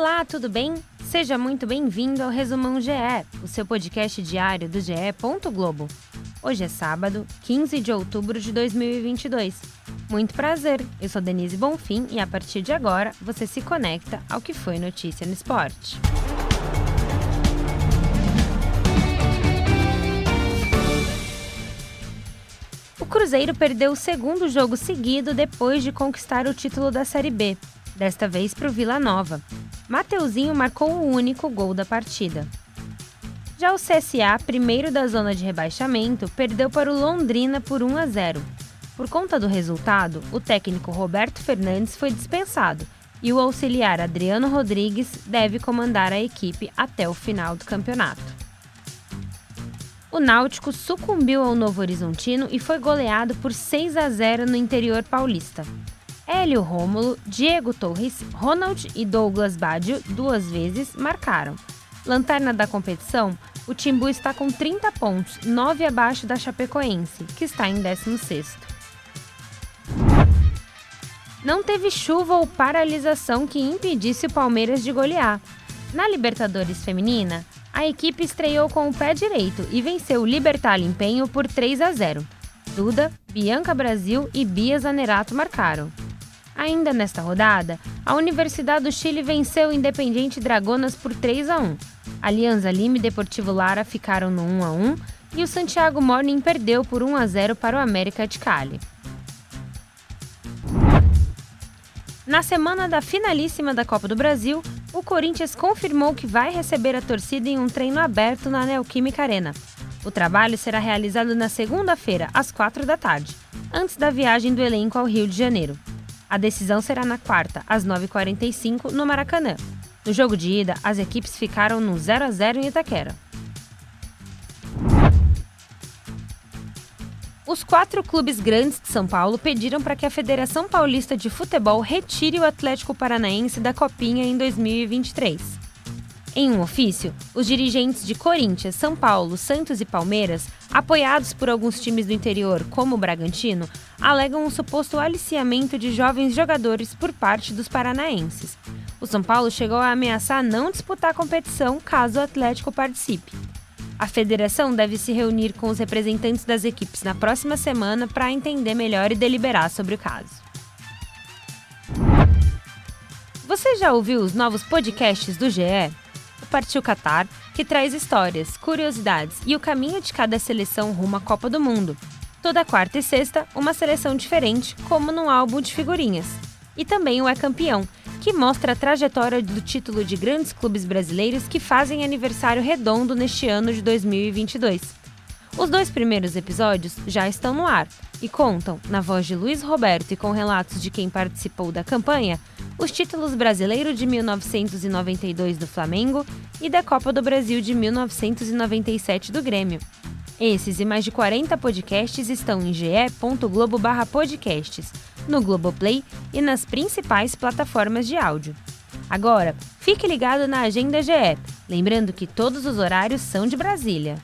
Olá, tudo bem? Seja muito bem-vindo ao Resumão GE, o seu podcast diário do GE. Globo. Hoje é sábado, 15 de outubro de 2022. Muito prazer, eu sou Denise Bonfim e a partir de agora você se conecta ao que foi notícia no esporte. O Cruzeiro perdeu o segundo jogo seguido depois de conquistar o título da Série B, desta vez para o Vila Nova. Mateuzinho marcou o único gol da partida. Já o CSA, primeiro da zona de rebaixamento, perdeu para o Londrina por 1 a 0. Por conta do resultado, o técnico Roberto Fernandes foi dispensado e o auxiliar Adriano Rodrigues deve comandar a equipe até o final do campeonato. O Náutico sucumbiu ao Novo Horizontino e foi goleado por 6 a 0 no interior paulista. Hélio Rômulo, Diego Torres, Ronald e Douglas Badio duas vezes marcaram. Lanterna da competição, o Timbu está com 30 pontos, 9 abaixo da Chapecoense, que está em 16º. Não teve chuva ou paralisação que impedisse o Palmeiras de golear. Na Libertadores Feminina, a equipe estreou com o pé direito e venceu o Libertar Empenho por 3 a 0. Duda, Bianca Brasil e Bia Zanerato marcaram. Ainda nesta rodada, a Universidade do Chile venceu o Independiente Dragonas por 3 a 1. Alianza Lima e Deportivo Lara ficaram no 1 a 1 e o Santiago Morning perdeu por 1 a 0 para o América de Cali. Na semana da finalíssima da Copa do Brasil, o Corinthians confirmou que vai receber a torcida em um treino aberto na Neoquímica Arena. O trabalho será realizado na segunda-feira, às 4 da tarde, antes da viagem do elenco ao Rio de Janeiro. A decisão será na quarta, às 9h45, no Maracanã. No jogo de ida, as equipes ficaram no 0 a 0 em Itaquera. Os quatro clubes grandes de São Paulo pediram para que a Federação Paulista de Futebol retire o Atlético Paranaense da Copinha em 2023. Em um ofício, os dirigentes de Corinthians, São Paulo, Santos e Palmeiras, apoiados por alguns times do interior, como o Bragantino, alegam um suposto aliciamento de jovens jogadores por parte dos paranaenses. O São Paulo chegou a ameaçar não disputar a competição caso o Atlético participe. A federação deve se reunir com os representantes das equipes na próxima semana para entender melhor e deliberar sobre o caso. Você já ouviu os novos podcasts do GE? Partiu Qatar, que traz histórias, curiosidades e o caminho de cada seleção rumo à Copa do Mundo. Toda quarta e sexta, uma seleção diferente, como num álbum de figurinhas. E também o É Campeão, que mostra a trajetória do título de grandes clubes brasileiros que fazem aniversário redondo neste ano de 2022. Os dois primeiros episódios já estão no ar e contam, na voz de Luiz Roberto e com relatos de quem participou da campanha, os títulos brasileiro de 1992 do Flamengo e da Copa do Brasil de 1997 do Grêmio. Esses e mais de 40 podcasts estão em ge.globo/podcasts, no Globoplay e nas principais plataformas de áudio. Agora, fique ligado na Agenda GE, lembrando que todos os horários são de Brasília.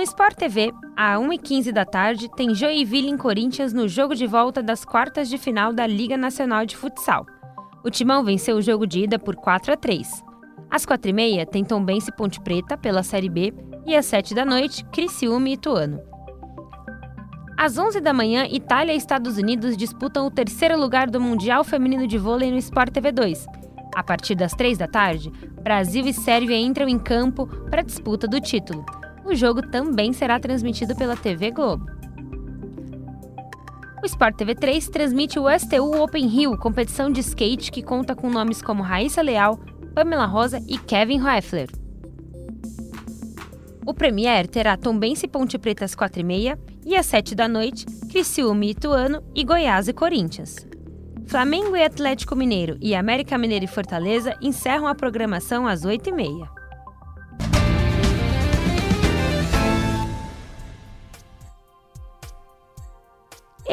No Sport TV, às 1h15 da tarde, tem Joinville em Corinthians no jogo de volta das quartas de final da Liga Nacional de Futsal. O Timão venceu o jogo de ida por 4 a 3. Às 4h30 tem Tombense Ponte Preta pela Série B e às 7 da noite, Criciúma e Ituano. Às 11 da manhã, Itália e Estados Unidos disputam o terceiro lugar do Mundial Feminino de Vôlei no Sport TV 2. A partir das 3 da tarde, Brasil e Sérvia entram em campo para a disputa do título. O jogo também será transmitido pela TV Globo. O Sport TV 3 transmite o STU Open Rio, competição de skate que conta com nomes como Raíssa Leal, Pamela Rosa e Kevin Hoeffler. O Premier terá Tombense Ponte Preta às 4h30 e às 7 da noite, Criciúma e Ituano e Goiás e Corinthians. Flamengo e Atlético Mineiro e América Mineiro e Fortaleza encerram a programação às 8h30.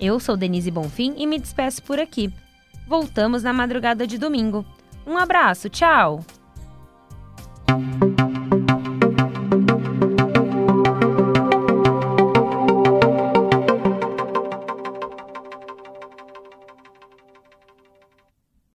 Eu sou Denise Bonfim e me despeço por aqui. Voltamos na madrugada de domingo. Um abraço, tchau!